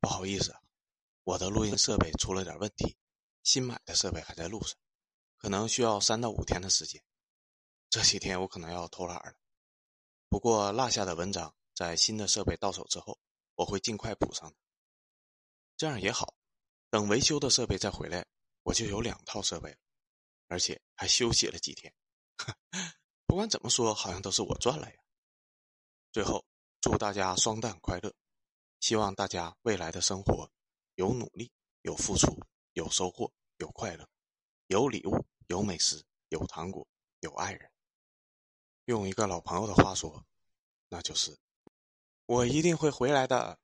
不好意思啊，我的录音设备出了点问题，新买的设备还在路上，可能需要三到五天的时间。这几天我可能要偷懒了。不过落下的文章在新的设备到手之后，我会尽快补上的。这样也好，等维修的设备再回来，我就有两套设备了，而且还休息了几天。不管怎么说，好像都是我赚了呀。最后，祝大家双旦快乐！希望大家未来的生活有努力、有付出、有收获、有快乐、有礼物、有美食、有糖果、有爱人。用一个老朋友的话说，那就是“我一定会回来的”。